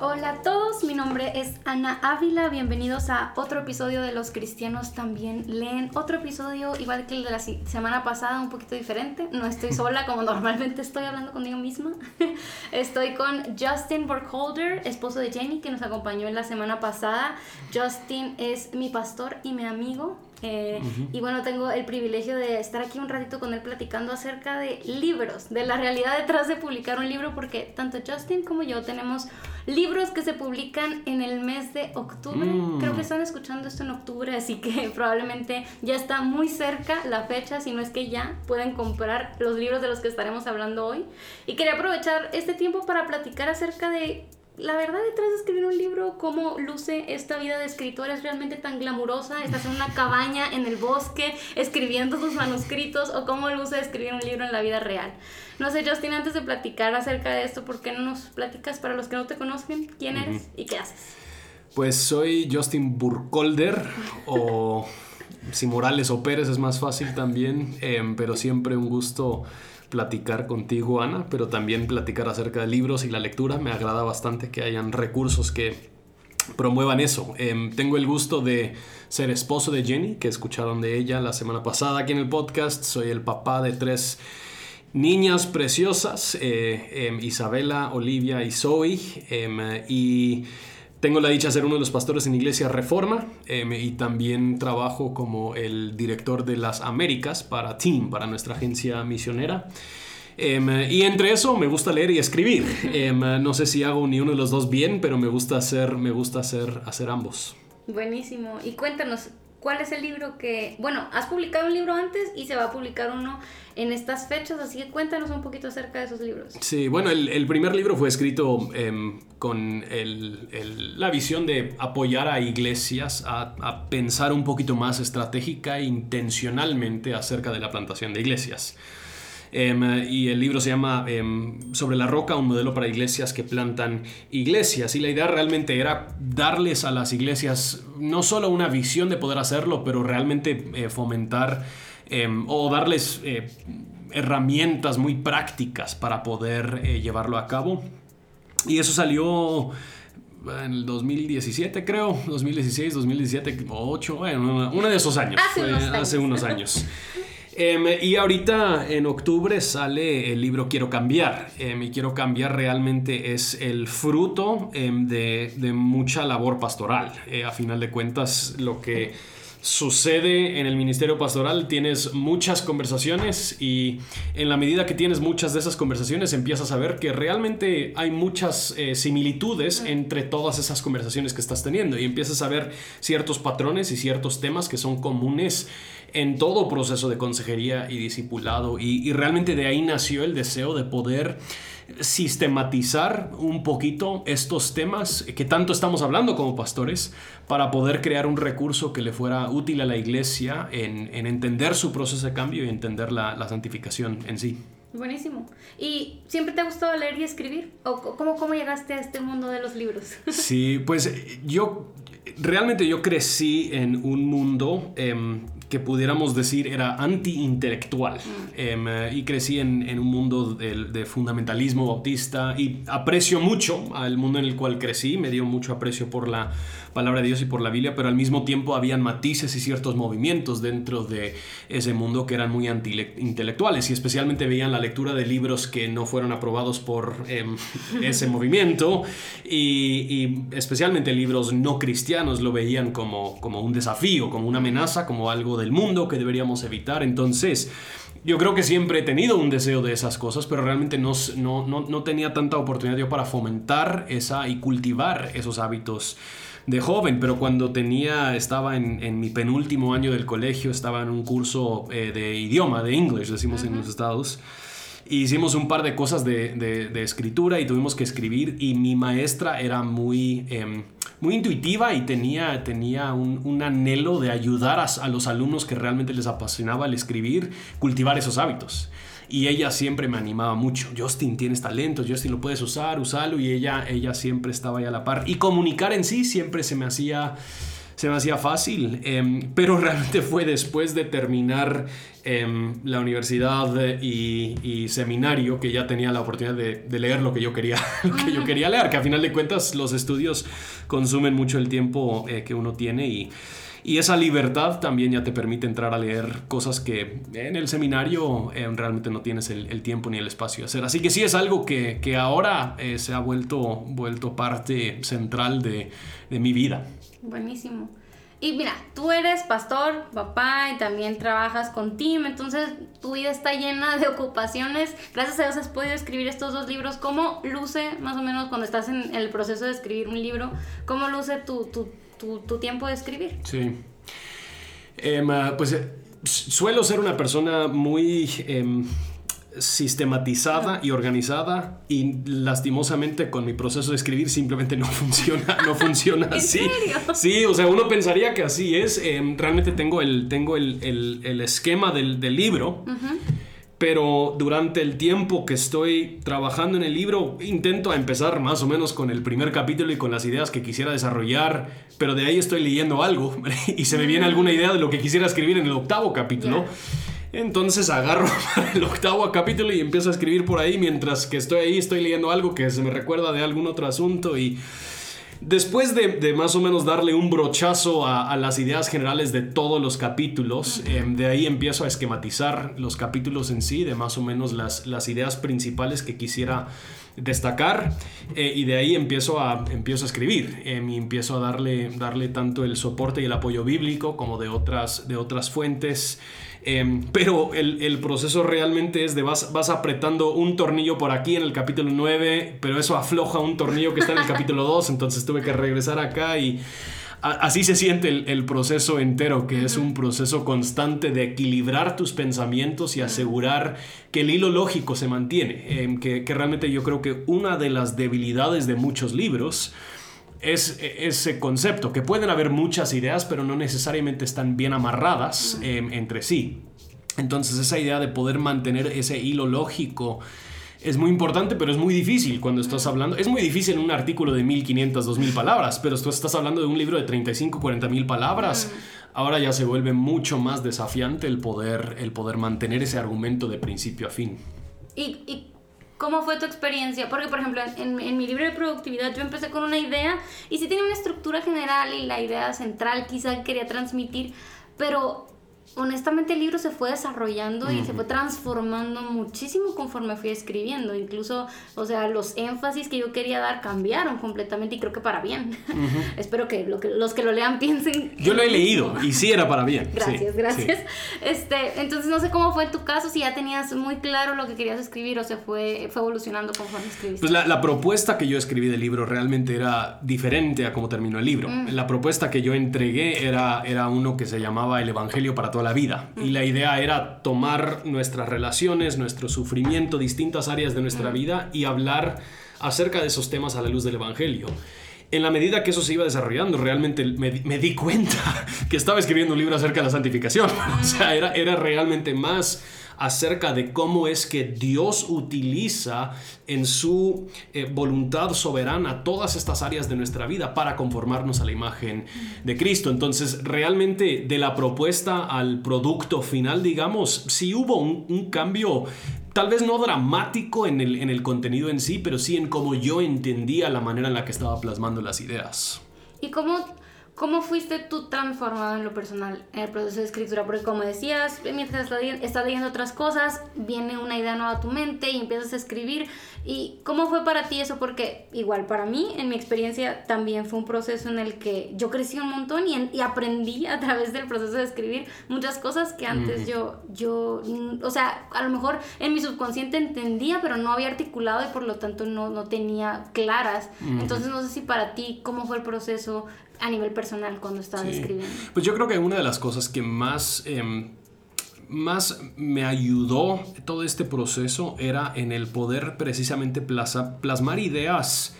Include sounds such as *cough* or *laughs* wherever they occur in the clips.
Hola a todos, mi nombre es Ana Ávila, bienvenidos a otro episodio de Los Cristianos también leen, otro episodio igual que el de la semana pasada, un poquito diferente, no estoy *laughs* sola como normalmente estoy hablando conmigo misma, *laughs* estoy con Justin Burkholder, esposo de Jenny, que nos acompañó en la semana pasada, Justin es mi pastor y mi amigo, eh, y bueno, tengo el privilegio de estar aquí un ratito con él platicando acerca de libros, de la realidad detrás de publicar un libro, porque tanto Justin como yo tenemos libros que se publican en el mes de octubre. Mm. Creo que están escuchando esto en octubre, así que *laughs* probablemente ya está muy cerca la fecha, si no es que ya pueden comprar los libros de los que estaremos hablando hoy. Y quería aprovechar este tiempo para platicar acerca de la verdad detrás de escribir un libro, cómo luce esta vida de escritor es realmente tan glamurosa, estás en una cabaña en el bosque escribiendo tus manuscritos o cómo luce escribir un libro en la vida real. No sé, Justin, antes de platicar acerca de esto, ¿por qué no nos platicas para los que no te conocen quién eres y qué haces? Pues soy Justin Burkolder o si Morales o Pérez es más fácil también, em, pero siempre un gusto platicar contigo, Ana, pero también platicar acerca de libros y la lectura. Me agrada bastante que hayan recursos que promuevan eso. Em, tengo el gusto de ser esposo de Jenny, que escucharon de ella la semana pasada aquí en el podcast. Soy el papá de tres niñas preciosas, eh, em, Isabela, Olivia y Zoe. Em, y tengo la dicha de ser uno de los pastores en Iglesia Reforma em, y también trabajo como el director de las Américas para Team, para nuestra agencia misionera. Em, y entre eso me gusta leer y escribir. *laughs* Em, no sé si hago ni uno de los dos bien, pero me gusta hacer, me gusta hacer, hacer ambos. Buenísimo. Y cuéntanos, ¿cuál es el libro que, bueno, has publicado un libro antes y se va a publicar uno en estas fechas, así que cuéntanos un poquito acerca de esos libros. Sí, bueno, el, primer libro fue escrito em, con la visión de apoyar a iglesias a, pensar un poquito más estratégica e intencionalmente acerca de la plantación de iglesias. Em, y el libro se llama em, Sobre la roca, un modelo para iglesias que plantan iglesias. Y la idea realmente era darles a las iglesias no solo una visión de poder hacerlo, pero realmente eh, fomentar Em, o darles eh, herramientas muy prácticas para poder eh, llevarlo a cabo. Y eso salió en el 2017, creo, 2016, 2017, 8, bueno, uno de esos años. Hace unos años. *laughs* Em, y ahorita en octubre sale el libro Quiero cambiar. Em, y Quiero cambiar realmente es el fruto de, de, mucha labor pastoral. Eh, a final de cuentas, lo que sucede en el ministerio pastoral, tienes muchas conversaciones y en la medida que tienes muchas de esas conversaciones empiezas a ver que realmente hay muchas eh, similitudes entre todas esas conversaciones que estás teniendo y empiezas a ver ciertos patrones y ciertos temas que son comunes en todo proceso de consejería y discipulado y realmente de ahí nació el deseo de poder sistematizar un poquito estos temas que tanto estamos hablando como pastores para poder crear un recurso que le fuera útil a la iglesia en, entender su proceso de cambio y entender la, la, santificación en sí. Buenísimo. ¿Y siempre te ha gustado leer y escribir? ¿O cómo, cómo llegaste a este mundo de los libros? *laughs* Sí, pues yo realmente yo crecí en un mundo em, que pudiéramos decir era anti-intelectual. Em, y crecí en, un mundo de, fundamentalismo bautista y aprecio mucho al mundo en el cual crecí, me dio mucho aprecio por la palabra de Dios y por la Biblia, pero al mismo tiempo habían matices y ciertos movimientos dentro de ese mundo que eran muy anti-intelectuales y especialmente veían la lectura de libros que no fueron aprobados por em, *laughs* ese movimiento y, especialmente libros no cristianos lo veían como, como un desafío, como una amenaza, como algo del mundo que deberíamos evitar. Entonces, yo creo que siempre he tenido un deseo de esas cosas, pero realmente no, no, no, tenía tanta oportunidad yo para fomentar esa y cultivar esos hábitos de joven, pero cuando tenía, estaba en, mi penúltimo año del colegio, estaba en un curso eh, de idioma, de English, decimos en los Estados, hicimos un par de cosas de, escritura y tuvimos que escribir y mi maestra era muy, em, muy intuitiva y tenía, tenía un, anhelo de ayudar a, los alumnos que realmente les apasionaba el escribir, cultivar esos hábitos. Y ella siempre me animaba mucho. Justin, tienes talento, Justin, lo puedes usar, usalo. Y ella, ella siempre estaba ahí a la par. Y comunicar en sí siempre se me hacía se me hacía fácil, em, pero realmente fue después de terminar em, la universidad y, seminario que ya tenía la oportunidad de, leer lo que yo quería, *laughs* que yo quería leer, que a final de cuentas los estudios consumen mucho el tiempo eh, que uno tiene y y esa libertad también ya te permite entrar a leer cosas que en el seminario eh, realmente no tienes el, tiempo ni el espacio de hacer. Así que sí es algo que, ahora eh, se ha vuelto, vuelto parte central de, mi vida. Buenísimo. Y mira, tú eres pastor, papá y también trabajas con Tim, entonces tu vida está llena de ocupaciones. Gracias a Dios has podido escribir estos dos libros. ¿Cómo luce más o menos cuando estás en el proceso de escribir un libro? ¿Cómo luce tu, tu tu, tiempo de escribir. Sí. Em, ah, pues eh, suelo ser una persona muy em, sistematizada y organizada y lastimosamente con mi proceso de escribir simplemente no *laughs* funciona, no funciona así. Sí, o sea, uno pensaría que así es. Em, realmente tengo el, tengo el, esquema del, libro pero durante el tiempo que estoy trabajando en el libro intento empezar más o menos con el primer capítulo y con las ideas que quisiera desarrollar, pero de ahí estoy leyendo algo *laughs* y se me viene alguna idea de lo que quisiera escribir en el octavo capítulo. Entonces agarro *laughs* el octavo capítulo y empiezo a escribir por ahí mientras que estoy ahí, estoy leyendo algo que se me recuerda de algún otro asunto y Después de, más o menos darle un brochazo a, las ideas generales de todos los capítulos, em, de ahí empiezo a esquematizar los capítulos en sí, de más o menos las, las ideas principales que quisiera destacar eh, y de ahí empiezo a, empiezo a escribir em, y empiezo a darle, darle tanto el soporte y el apoyo bíblico como de otras, de otras fuentes. Em, pero el, proceso realmente es de vas, vas apretando un tornillo por aquí en el capítulo 9, pero eso afloja un tornillo que está en el capítulo *laughs* 2, entonces tuve que regresar acá y así se siente el, proceso entero, que es un proceso constante de equilibrar tus pensamientos y asegurar que el hilo lógico se mantiene, em, que, que realmente yo creo que una de las debilidades de muchos libros, es ese concepto, que pueden haber muchas ideas, pero no necesariamente están bien amarradas em, entre sí. Entonces esa idea de poder mantener ese hilo lógico es muy importante, pero es muy difícil cuando estás hablando. Es muy difícil en un artículo de 1500, 2000 palabras, pero tú estás hablando de un libro de 35, 40 mil palabras. Ahora ya se vuelve mucho más desafiante el poder, el poder mantener ese argumento de principio a fin. ¿Y, ¿Cómo fue tu experiencia? Porque, por ejemplo, en, mi libro de productividad yo empecé con una idea y sí tiene una estructura general y la idea central quizá quería transmitir, pero honestamente el libro se fue desarrollando y se fue transformando muchísimo conforme fui escribiendo. Incluso, o sea, los énfasis que yo quería dar cambiaron completamente y creo que para bien. *laughs* Espero que, lo que, los que lo lean piensen. Yo lo he leído y sí era para bien. *laughs* Gracias, gracias. Este, entonces no sé cómo fue en tu caso, si ya tenías muy claro lo que querías escribir o se fue, fue evolucionando conforme escribiste. Pues la, la propuesta que yo escribí del libro realmente era diferente a cómo terminó el libro. La propuesta que yo entregué era, era uno que se llamaba El Evangelio para toda la vida. Y la idea era tomar nuestras relaciones, nuestro sufrimiento, distintas áreas de nuestra vida y hablar acerca de esos temas a la luz del Evangelio. En la medida que eso se iba desarrollando, realmente me, di cuenta *laughs* que estaba escribiendo un libro acerca de la santificación. *laughs* O sea, era, era realmente más acerca de cómo es que Dios utiliza en su eh, voluntad soberana todas estas áreas de nuestra vida para conformarnos a la imagen de Cristo. Entonces, realmente de la propuesta al producto final, digamos, sí hubo un, cambio tal vez no dramático en el, en el contenido en sí, pero sí en cómo yo entendía la manera en la que estaba plasmando las ideas. ¿Y cómo ¿Cómo fuiste tú transformado en lo personal en el proceso de escritura? Porque como decías, mientras estás leyendo otras cosas, viene una idea nueva a tu mente y empiezas a escribir. ¿Y cómo fue para ti eso? Porque igual para mí, en mi experiencia, también fue un proceso en el que yo crecí un montón y, y aprendí a través del proceso de escribir muchas cosas que antes yo, yo, o sea, a lo mejor en mi subconsciente entendía, pero no había articulado y por lo tanto no, no tenía claras. Entonces no sé si para ti, ¿cómo fue el proceso? A nivel personal cuando estabas escribiendo? Pues yo creo que una de las cosas que más, em, más me ayudó todo este proceso era en el poder precisamente plasmar ideas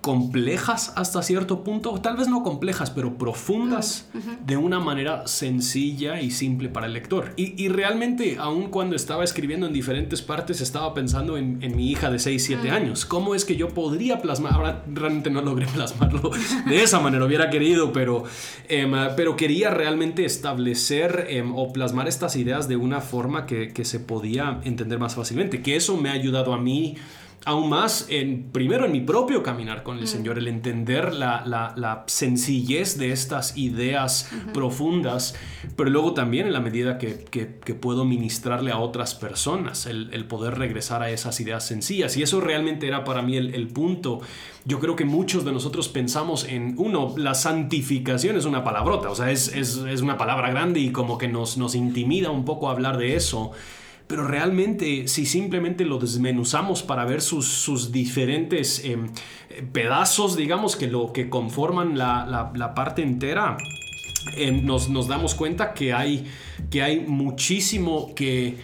complejas hasta cierto punto, tal vez no complejas, pero profundas Mm, de una manera sencilla y simple para el lector. Y, y realmente, aun cuando estaba escribiendo en diferentes partes, estaba pensando en, en mi hija de 6, 7 años. ¿Cómo es que yo podría plasmar? Ahora realmente no logré *laughs* plasmarlo de esa manera, hubiera querido, pero, em, pero quería realmente establecer em, o plasmar estas ideas de una forma que, que se podía entender más fácilmente. Que eso me ha ayudado a mí aún más, en, primero en mi propio caminar con el Señor, el entender la, la- la sencillez de estas ideas profundas, pero luego también en la medida que, que- que puedo ministrarle a otras personas, el, el poder regresar a esas ideas sencillas. Y eso realmente era para mí el, el punto. Yo creo que muchos de nosotros pensamos en, uno, la santificación es una palabrota, o sea, es, es- es una palabra grande y como que nos, nos intimida un poco hablar de eso. Pero realmente, si simplemente lo desmenuzamos para ver sus, sus diferentes em, eh, pedazos, digamos, que lo que conforman la, la- la parte entera, em, nos, nos damos cuenta que hay, que hay muchísimo que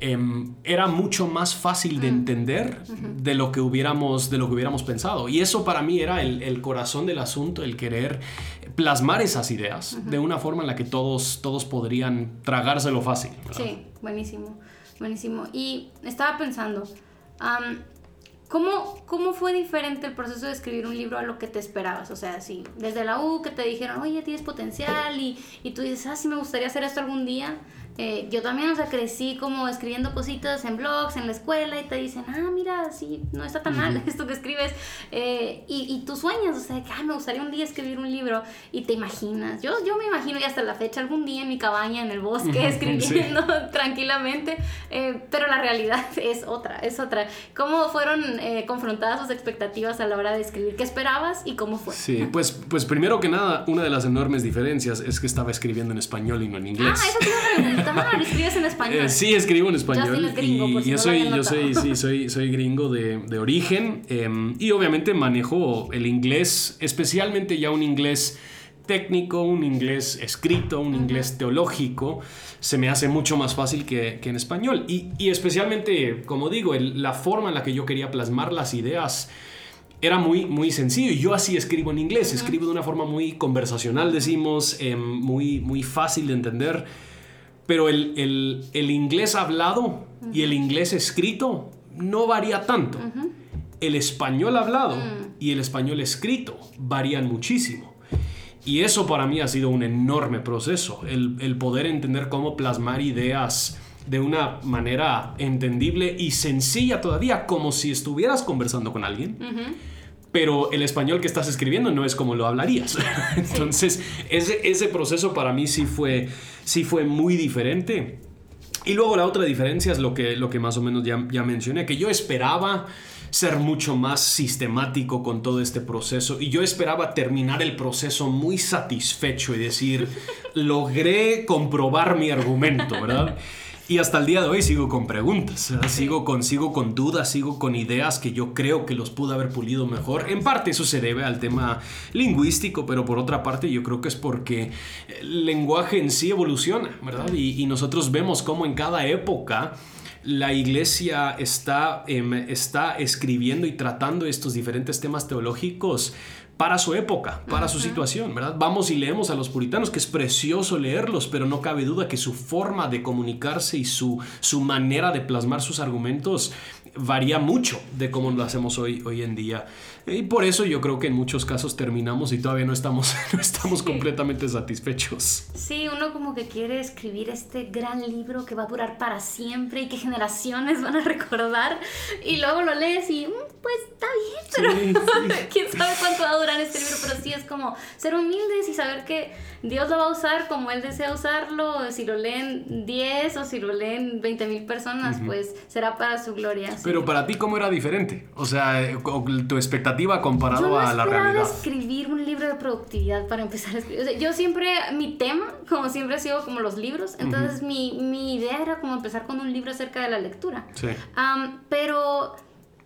em, era mucho más fácil de entender de lo que hubiéramos de lo que hubiéramos pensado. Y eso para mí era el, el corazón del asunto el querer plasmar esas ideas de una forma en la que todos todos podrían tragárselo fácil ¿verdad? Sí, buenísimo, buenísimo. Y estaba pensando, am, ¿cómo, ¿cómo fue diferente el proceso de escribir un libro a lo que te esperabas? O sea, si desde la U que te dijeron, oye, tienes potencial y, y tú dices, ah, sí me gustaría hacer esto algún día. Eh, yo también, o sea, crecí como escribiendo cositas en blogs, en la escuela, y te dicen, ah, mira, sí, no está tan mal *laughs* esto que escribes. Eh, y, y tú sueñas, o sea, que ah, me gustaría un día escribir un libro, y te imaginas. Yo, yo me imagino, y hasta la fecha, algún día en mi cabaña, en el bosque, *laughs* *laughs* escribiendo tranquilamente, eh, pero la realidad es otra, es otra. ¿Cómo fueron eh, confrontadas tus expectativas a la hora de escribir? ¿Qué esperabas y cómo fue? Sí, pues, pues primero que nada, una de las enormes diferencias es que estaba escribiendo en español y no en inglés. Ah, eso preguntar. ¿Escribes en español? Eh, sí, escribo en español. Justin es gringo, y por si yo no soy, yo soy, sí, soy, soy gringo de, de origen. em, y obviamente manejo el inglés, especialmente ya un inglés técnico, un inglés escrito, un inglés teológico, se me hace mucho más fácil que, que en español. Y, y especialmente, como digo, el- la forma en la que yo quería plasmar las ideas era muy, muy sencillo. Y yo así escribo en inglés. Escribo de una forma muy conversacional, decimos, em, muy, muy fácil de entender. Pero el, el- el inglés hablado y el inglés escrito no varía tanto. El español hablado y el español escrito varían muchísimo. Y eso para mí ha sido un enorme proceso, el, el poder entender cómo plasmar ideas de una manera entendible y sencilla todavía, como si estuvieras conversando con alguien pero el español que estás escribiendo no es como lo hablarías. *laughs* Entonces, ese, ese proceso para mí sí fue, sí fue muy diferente. Y luego la otra diferencia es lo que, lo que más o menos ya, ya mencioné, que yo esperaba ser mucho más sistemático con todo este proceso y yo esperaba terminar el proceso muy satisfecho y decir, *laughs* logré comprobar mi argumento, ¿verdad? Y hasta el día de hoy sigo con preguntas, ¿verdad? sigo, con, sigo con dudas, sigo con ideas que yo creo que los pude haber pulido mejor. En parte eso se debe al tema lingüístico, pero por otra parte yo creo que es porque el lenguaje en sí evoluciona, ¿verdad? Y, y nosotros vemos cómo en cada época la iglesia está, em, está escribiendo y tratando estos diferentes temas teológicos para su época, para su situación, ¿verdad? Vamos y leemos a los puritanos, que es precioso leerlos, pero no cabe duda que su forma de comunicarse y su, su manera de plasmar sus argumentos varía mucho de cómo lo hacemos hoy, hoy en día. Y por eso yo creo que en muchos casos terminamos y todavía no estamos, *laughs* no estamos completamente satisfechos. Sí, uno como que quiere escribir este gran libro que va a durar para siempre y que generaciones van a recordar y luego lo lees y mm, pues está bien, pero Sí, sí. *laughs* quién sabe cuánto va a durar este libro, pero sí es como ser humildes y saber que Dios lo va a usar como Él desea usarlo, si lo leen 10 o si lo leen 20 mil personas, pues será para su gloria. sí. Pero para ti, ¿cómo era diferente? O sea, o tu expectativa comparado Yo no a la realidad. escribir un libro de productividad para empezar a escribir. O sea, yo siempre, mi tema, como siempre ha sido como los libros, entonces mi, mi idea era como empezar con un libro acerca de la lectura. Sí. Pero,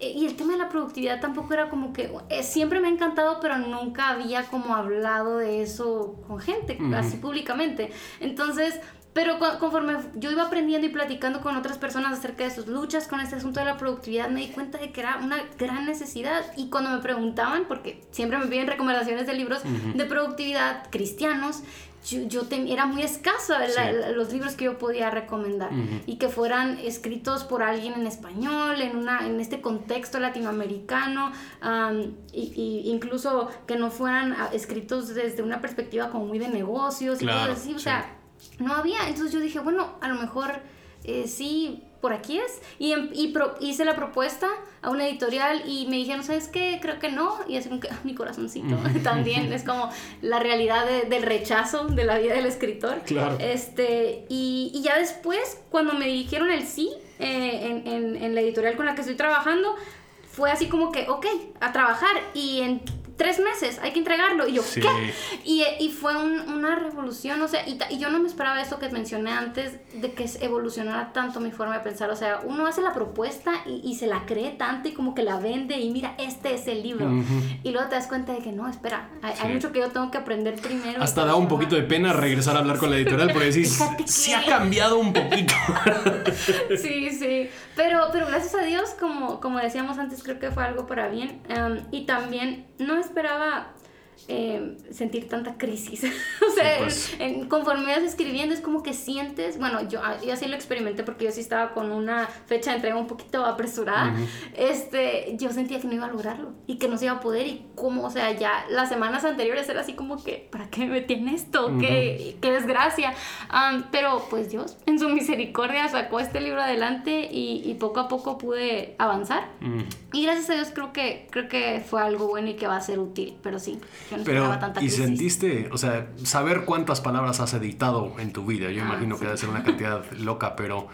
eh, y el tema de la productividad tampoco era como que, eh, siempre me ha encantado, pero nunca había como hablado de eso con gente, así públicamente. Entonces, pero conforme yo iba aprendiendo y platicando con otras personas acerca de sus luchas con este asunto de la productividad, me di cuenta de que era una gran necesidad. Y cuando me preguntaban, porque siempre me piden recomendaciones de libros de productividad cristianos, yo, era muy escaso los libros que yo podía recomendar. Y que fueran escritos por alguien en español, en, una, en este contexto latinoamericano, y, incluso que no fueran ah, escritos desde una perspectiva como muy de negocios y cosas así, o sea, no había. Entonces yo dije, bueno, a lo mejor eh, sí por aquí es. Y, em, hice la propuesta a una editorial y me dijeron, ¿sabes qué? Creo que no. Y así como que mi corazoncito *laughs* también es como la realidad del rechazo de la vida del escritor. Claro. Este, y, y ya después, cuando me dijeron el sí eh, en, en, en la editorial con la que estoy trabajando, fue así como que, ok, a trabajar. Y en tres meses, hay que entregarlo. Y yo, ¿qué? Y, y fue una revolución, o sea, y, y, yo no me esperaba eso que mencioné antes, de que evolucionara tanto mi forma de pensar. O sea, uno hace la propuesta y, y se la cree tanto y como que la vende y mira, este es el libro. Y luego te das cuenta de que no, espera, hay, mucho que yo tengo que aprender primero. Hasta da un poquito de pena regresar a hablar con la editorial porque decís, se ha cambiado un poquito. *laughs* sí, sí. Pero, pero gracias a Dios, como, como decíamos antes, creo que fue algo para bien. y también no esperaba eh, sentir tanta crisis. *laughs* o sea, pues. conforme vas escribiendo es como que sientes, bueno, yo, ah, yo así lo experimenté porque yo sí estaba con una fecha de entrega un poquito apresurada, este, yo sentía que no iba a lograrlo y que no se iba a poder y como, o sea, ya las semanas anteriores era así como que, ¿para qué me metí en esto? qué, qué, desgracia. pero pues Dios en su misericordia sacó este libro adelante y, y poco a poco pude avanzar. Y gracias a Dios creo que, creo que fue algo bueno y que va a ser útil, pero sí. Pero, ¿y sentiste, o sea, saber cuántas palabras has editado en tu vida? Yo ah, imagino que debe ser una cantidad *laughs* loca, pero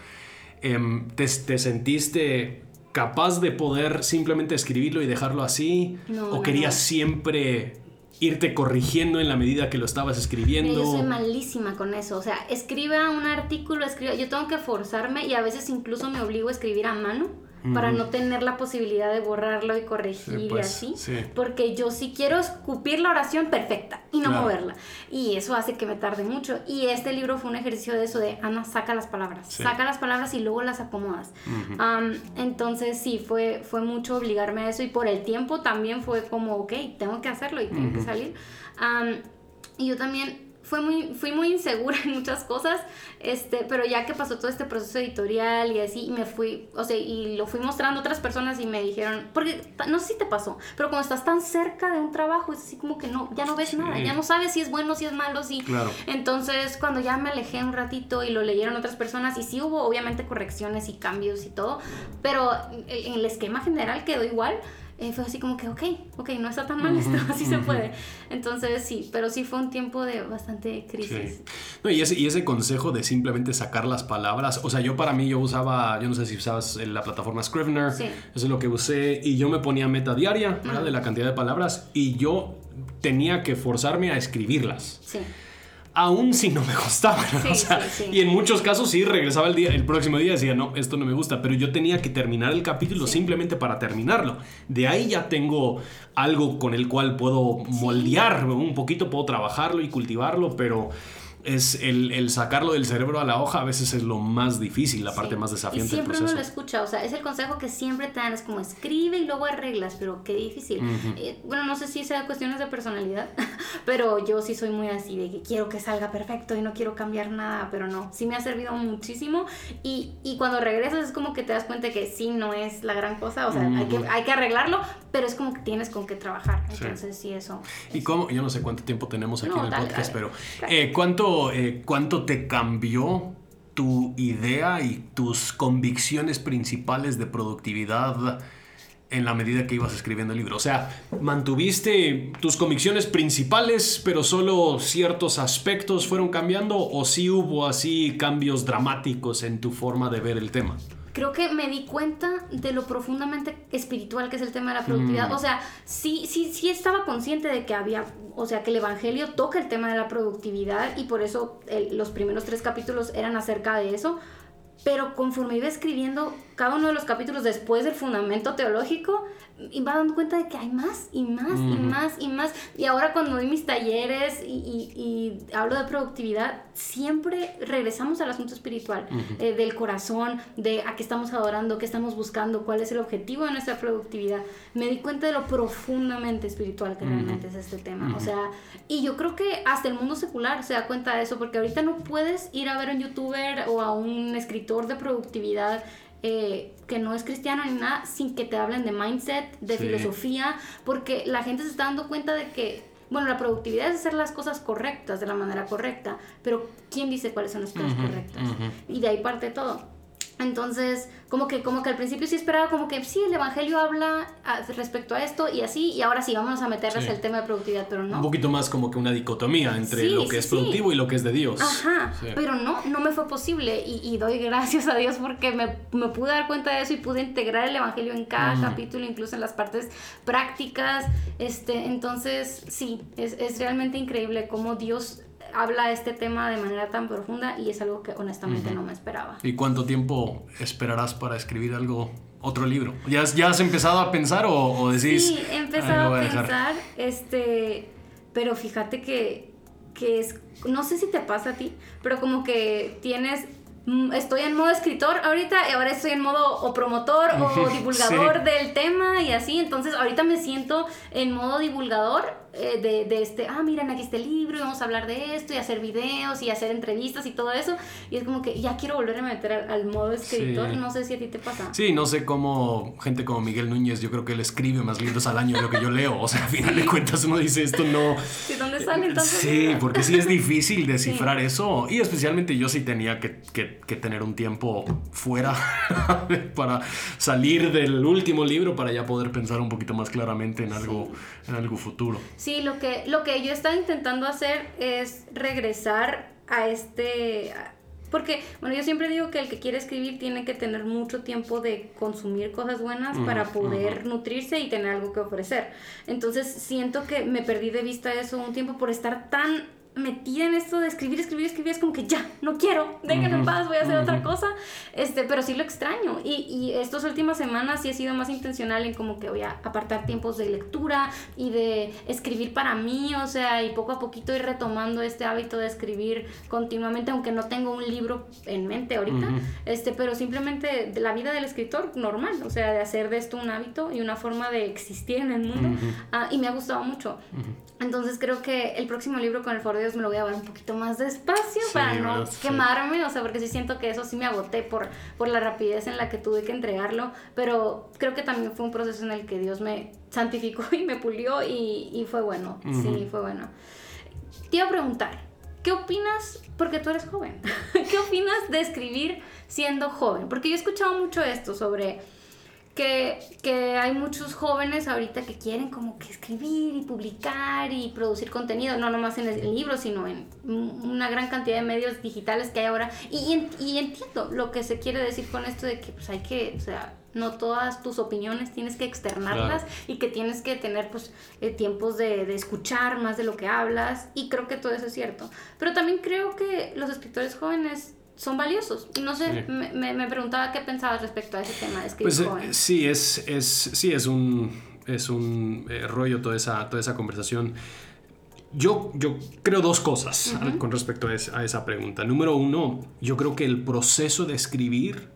em, ¿te, sentiste capaz de poder simplemente escribirlo y dejarlo así? ¿O querías siempre irte corrigiendo en la medida que lo estabas escribiendo. yo soy malísima con eso. O sea, escriba un artículo, escriba. Yo tengo que forzarme y a veces incluso me obligo a escribir a mano para no tener la posibilidad de borrarlo y corregir y pues, así. Porque yo sí quiero escupir la oración perfecta y no moverla. Y eso hace que me tarde mucho. Y este libro fue un ejercicio de eso, de Ana, saca las palabras. Saca las palabras y luego las acomodas. entonces sí, fue, fue mucho obligarme a eso y por el tiempo también fue como, ok, tengo que hacerlo y tengo que salir. y yo también fue muy, fui muy insegura en muchas cosas, este, pero ya que pasó todo este proceso editorial y así, y me fui, o sea, y lo fui mostrando a otras personas y me dijeron, porque no sé si te pasó, pero cuando estás tan cerca de un trabajo, es así como que no, ya no ves nada, ya no sabes si es bueno, si es malo, si... Claro. Entonces, cuando ya me alejé un ratito y lo leyeron otras personas, y sí hubo obviamente correcciones y cambios y todo, pero en el esquema general quedó igual. Eh, fue así como que, ok, ok, no está tan mal esto, *laughs* así se puede. Entonces sí, pero sí fue un tiempo de bastante crisis. No, y, ese, y ese consejo de simplemente sacar las palabras, o sea, yo para mí yo usaba, yo no sé si usabas la plataforma Scrivener, eso es lo que usé, y yo me ponía meta diaria, ¿verdad? De la cantidad de palabras, y yo tenía que forzarme a escribirlas. Sí aún si no me gustaba. Y en muchos casos sí regresaba el, día, el próximo día y decía, no, esto no me gusta, pero yo tenía que terminar el capítulo simplemente para terminarlo. De ahí ya tengo algo con el cual puedo moldear un poquito, puedo trabajarlo y cultivarlo, pero es el, sacarlo del cerebro a la hoja a veces es lo más difícil, la parte más desafiante y siempre uno lo escucha, o sea, es el consejo que siempre te dan, es como escribe y luego arreglas, pero qué difícil. Eh, bueno, no sé si sea cuestiones de personalidad, *laughs* pero yo sí soy muy así, de que quiero que salga perfecto y no quiero cambiar nada, pero no, sí me ha servido muchísimo. Y, y cuando regresas es como que te das cuenta que sí no es la gran cosa, o sea, hay, que, hay que arreglarlo, pero es como que tienes con qué trabajar, entonces sí, eso. ¿Y cómo? Yo no sé cuánto tiempo tenemos aquí en el podcast, pero eh, ¿cuánto eh, cuánto, te cambió tu idea y tus convicciones principales de productividad en la medida que ibas escribiendo el libro? O sea, ¿mantuviste tus convicciones principales, pero solo ciertos aspectos fueron cambiando o sí hubo así cambios dramáticos en tu forma de ver el tema? Creo que me di cuenta de lo profundamente espiritual que es el tema de la productividad. Mm. O sea, sí, sí, sí estaba consciente de que había, o sea, que el Evangelio toca el tema de la productividad y por eso los primeros tres capítulos eran acerca de eso. Pero conforme iba escribiendo, cada uno de los capítulos después del fundamento teológico y va dando cuenta de que hay más y más y más y más. Y ahora cuando doy mis talleres y, y, hablo de productividad, siempre regresamos al asunto espiritual, eh, del corazón, de a qué estamos adorando, qué estamos buscando, cuál es el objetivo de nuestra productividad. Me di cuenta de lo profundamente espiritual que realmente es este tema. O sea, y yo creo que hasta el mundo secular se da cuenta de eso, porque ahorita no puedes ir a ver a un youtuber o a un escritor de productividad eh, que no es cristiano ni nada, sin que te hablen de mindset, de filosofía, porque la gente se está dando cuenta de que, bueno, la productividad es hacer las cosas correctas, de la manera correcta, pero ¿quién dice cuáles son las cosas correctas? Y de ahí parte todo. Entonces, como que, como que al principio sí esperaba como que sí, el Evangelio habla respecto a esto y así, y ahora sí vamos a meterles el tema de productividad, pero no. Un poquito más como que una dicotomía entre lo que es productivo y lo que es de Dios. Ajá, pero no, no me fue posible y, doy gracias a Dios porque me, me, pude dar cuenta de eso y pude integrar el Evangelio en cada capítulo, incluso en las partes prácticas. Este, entonces, sí, es, es realmente increíble cómo Dios habla este tema de manera tan profunda y es algo que honestamente no me esperaba. ¿Y cuánto tiempo esperarás para escribir algo, otro libro? ¿Ya, ya has empezado a pensar o, o decís? Sí, he empezado a, pensar, este, pero fíjate que, que es, no sé si te pasa a ti, pero como que tienes estoy en modo escritor ahorita y ahora estoy en modo o promotor o *laughs* divulgador del tema y así, entonces ahorita me siento en modo divulgador eh, de, de, este, ah, miren, aquí está el libro y vamos a hablar de esto y hacer videos y hacer entrevistas y todo eso. Y es como que ya quiero volver a meter al, modo escritor. No sé si a ti te pasa. Sí, no sé cómo gente como Miguel Núñez, yo creo que él escribe más libros al año de lo que yo leo. O sea, al final de cuentas uno dice esto no... ¿De dónde sale entonces? Sí, porque sí es difícil descifrar eso. Y especialmente yo sí tenía que, que, que tener un tiempo fuera *laughs* para salir del último libro para ya poder pensar un poquito más claramente en algo, en algo futuro. Sí, lo que, lo que yo estaba intentando hacer es regresar a este... Porque, bueno, yo siempre digo que el que quiere escribir tiene que tener mucho tiempo de consumir cosas buenas para poder nutrirse y tener algo que ofrecer. Entonces, siento que me perdí de vista eso un tiempo por estar tan metida en esto de escribir, escribir, escribir, es como que ya, no quiero, déjenme en paz, voy a hacer otra cosa, este, pero sí lo extraño. Y, y estas últimas semanas sí he sido más intencional en como que voy a apartar tiempos de lectura y de escribir para mí, o sea, y poco a poquito ir retomando este hábito de escribir continuamente, aunque no tengo un libro en mente ahorita, este, pero simplemente la vida del escritor normal, o sea, de hacer de esto un hábito y una forma de existir en el mundo, ah, y me ha gustado mucho. Entonces creo que el próximo libro con el Foro Dios me lo voy a ver un poquito más despacio para no quemarme, o sea, porque sí siento que eso sí me agoté por, por la rapidez en la que tuve que entregarlo, pero creo que también fue un proceso en el que Dios me santificó y me pulió y, y fue bueno, sí, fue bueno. Te iba a preguntar, ¿qué opinas? Porque tú eres joven, *laughs* ¿qué opinas de escribir siendo joven? Porque yo he escuchado mucho esto sobre que, hay muchos jóvenes ahorita que quieren como que escribir y publicar y producir contenido, no nomás en el libro, sino en una gran cantidad de medios digitales que hay ahora. Y, y entiendo lo que se quiere decir con esto de que pues hay que, o sea, no todas tus opiniones tienes que externarlas y que tienes que tener pues eh, tiempos de, de, escuchar más de lo que hablas y creo que todo eso es cierto. Pero también creo que los escritores jóvenes son valiosos. Y no sé, me, me, preguntaba qué pensabas respecto a ese tema de escribir pues, eh, sí, es, es, sí, es un, es un eh, rollo toda esa, toda esa conversación. Yo, yo creo dos cosas con respecto a, a, esa pregunta. Número uno, yo creo que el proceso de escribir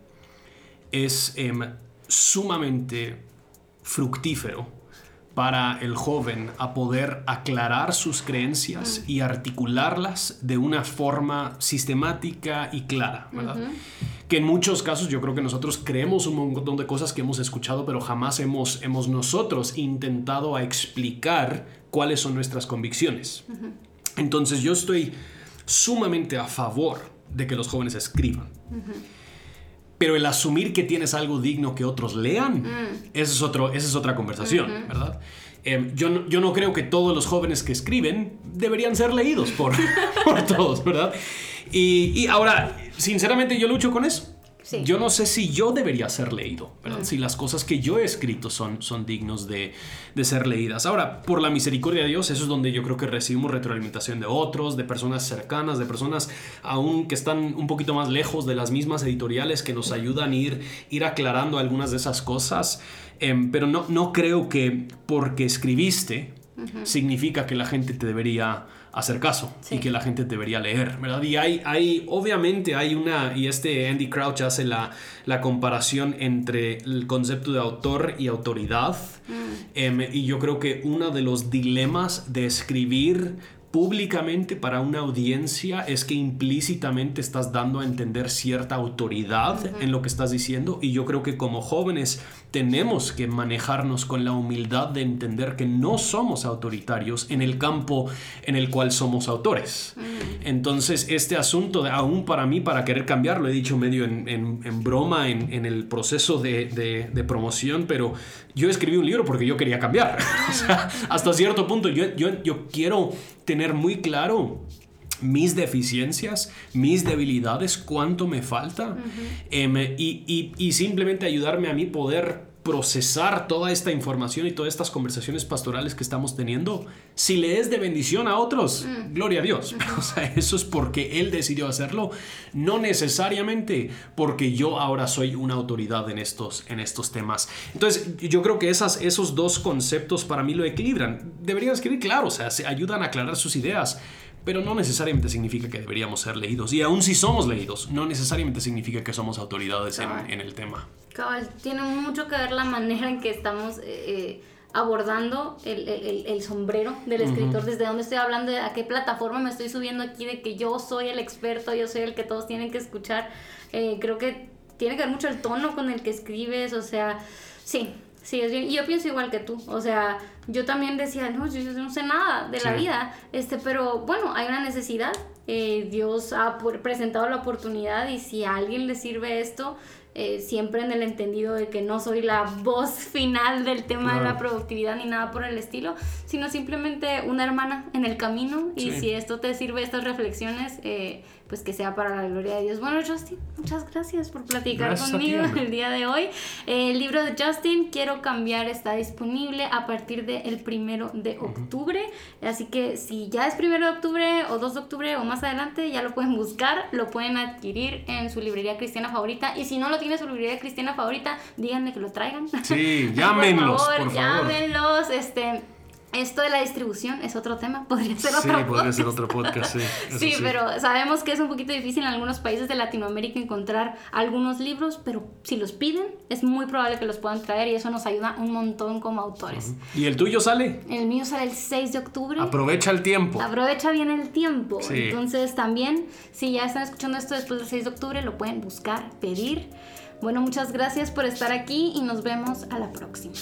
es em, sumamente fructífero para el joven a poder aclarar sus creencias y articularlas de una forma sistemática y clara, ¿verdad? Que en muchos casos yo creo que nosotros creemos un montón de cosas que hemos escuchado, pero jamás hemos, hemos nosotros intentado a explicar cuáles son nuestras convicciones. Entonces yo estoy sumamente a favor de que los jóvenes escriban. Pero el asumir que tienes algo digno que otros lean, mm. eso es otro, esa es otra conversación, ¿verdad? Em, yo, no, yo no creo que todos los jóvenes que escriben deberían ser leídos por, *laughs* por todos, ¿verdad? Y, y, ahora, sinceramente, yo lucho con eso. Yo no sé si yo debería ser leído, ¿verdad? Si las cosas que yo he escrito son, son dignos de, de, ser leídas. Ahora, por la misericordia de Dios, eso es donde yo creo que recibimos retroalimentación de otros, de personas cercanas, de personas aún que están un poquito más lejos de las mismas editoriales que nos ayudan a ir, ir aclarando algunas de esas cosas. Em, pero no, no creo que porque escribiste significa que la gente te debería hacer caso y que la gente debería leer, ¿verdad? Y hay, hay, obviamente hay una, y este Andy Crouch hace la, la comparación entre el concepto de autor y autoridad, mm. em, y yo creo que uno de los dilemas de escribir públicamente para una audiencia es que implícitamente estás dando a entender cierta autoridad en lo que estás diciendo y yo creo que como jóvenes tenemos que manejarnos con la humildad de entender que no somos autoritarios en el campo en el cual somos autores. Mm. Entonces, este asunto, de, aún para mí, para querer cambiar, lo he dicho medio en, broma en, el proceso de, promoción, pero yo escribí un libro porque yo quería cambiar. *laughs* o sea, hasta cierto punto, yo, yo, yo quiero tener muy claro mis deficiencias, mis debilidades, cuánto me falta em, y, y, simplemente ayudarme a mí poder procesar toda esta información y todas estas conversaciones pastorales que estamos teniendo, si le es de bendición a otros, mm. gloria a Dios. *laughs* O sea, eso es porque Él decidió hacerlo, no necesariamente porque yo ahora soy una autoridad en estos, en estos temas. Entonces, yo creo que esas, esos dos conceptos para mí lo equilibran. Deberían escribir claro, o sea, se ayudan a aclarar sus ideas pero no necesariamente significa que deberíamos ser leídos. Y aun si somos leídos, no necesariamente significa que somos autoridades en, el tema. Cabal, tiene mucho que ver la manera en que estamos eh, eh, abordando el, el, el, sombrero del escritor, desde dónde estoy hablando, de a qué plataforma me estoy subiendo aquí, de que yo soy el experto, yo soy el que todos tienen que escuchar. Eh, creo que tiene que ver mucho el tono con el que escribes, o sea, sí, Sí, es bien. Y yo pienso igual que tú. O sea, yo también decía, no, yo, no sé nada de la vida. Este, pero bueno, hay una necesidad. Eh, Dios ha presentado la oportunidad y si a alguien le sirve esto, eh, siempre en el entendido de que no soy la voz *laughs* final del tema de la productividad ni nada por el estilo, sino simplemente una hermana en el camino y si esto te sirve, estas reflexiones, eh, pues que sea para la gloria de Dios. Bueno, Justin, muchas gracias por platicar conmigo el día de hoy. el libro de Justin, Quiero cambiar, está disponible a partir del primero de octubre. Así que si ya es primero de octubre o 2 de octubre o más adelante, ya lo pueden buscar, lo pueden adquirir en su librería cristiana favorita. Y si no lo tiene su librería cristiana favorita, díganme que lo traigan. Sí, *laughs* llámenlos. por favor, llámenlos. Este esto de la distribución es otro tema, *laughs* podría ser otro sí, podría ser otro podcast, *laughs* sí. sí, pero sabemos que es un poquito difícil en algunos países de Latinoamérica encontrar algunos libros, pero si los piden, es muy probable que los puedan traer y eso nos ayuda un montón como autores. ¿Y el tuyo sale? El mío sale el 6 de octubre. Aprovecha el tiempo. Aprovecha bien el tiempo. Entonces también, si ya están escuchando esto después del 6 de octubre, lo pueden buscar, pedir. Bueno, muchas gracias por estar aquí y nos vemos a la próxima.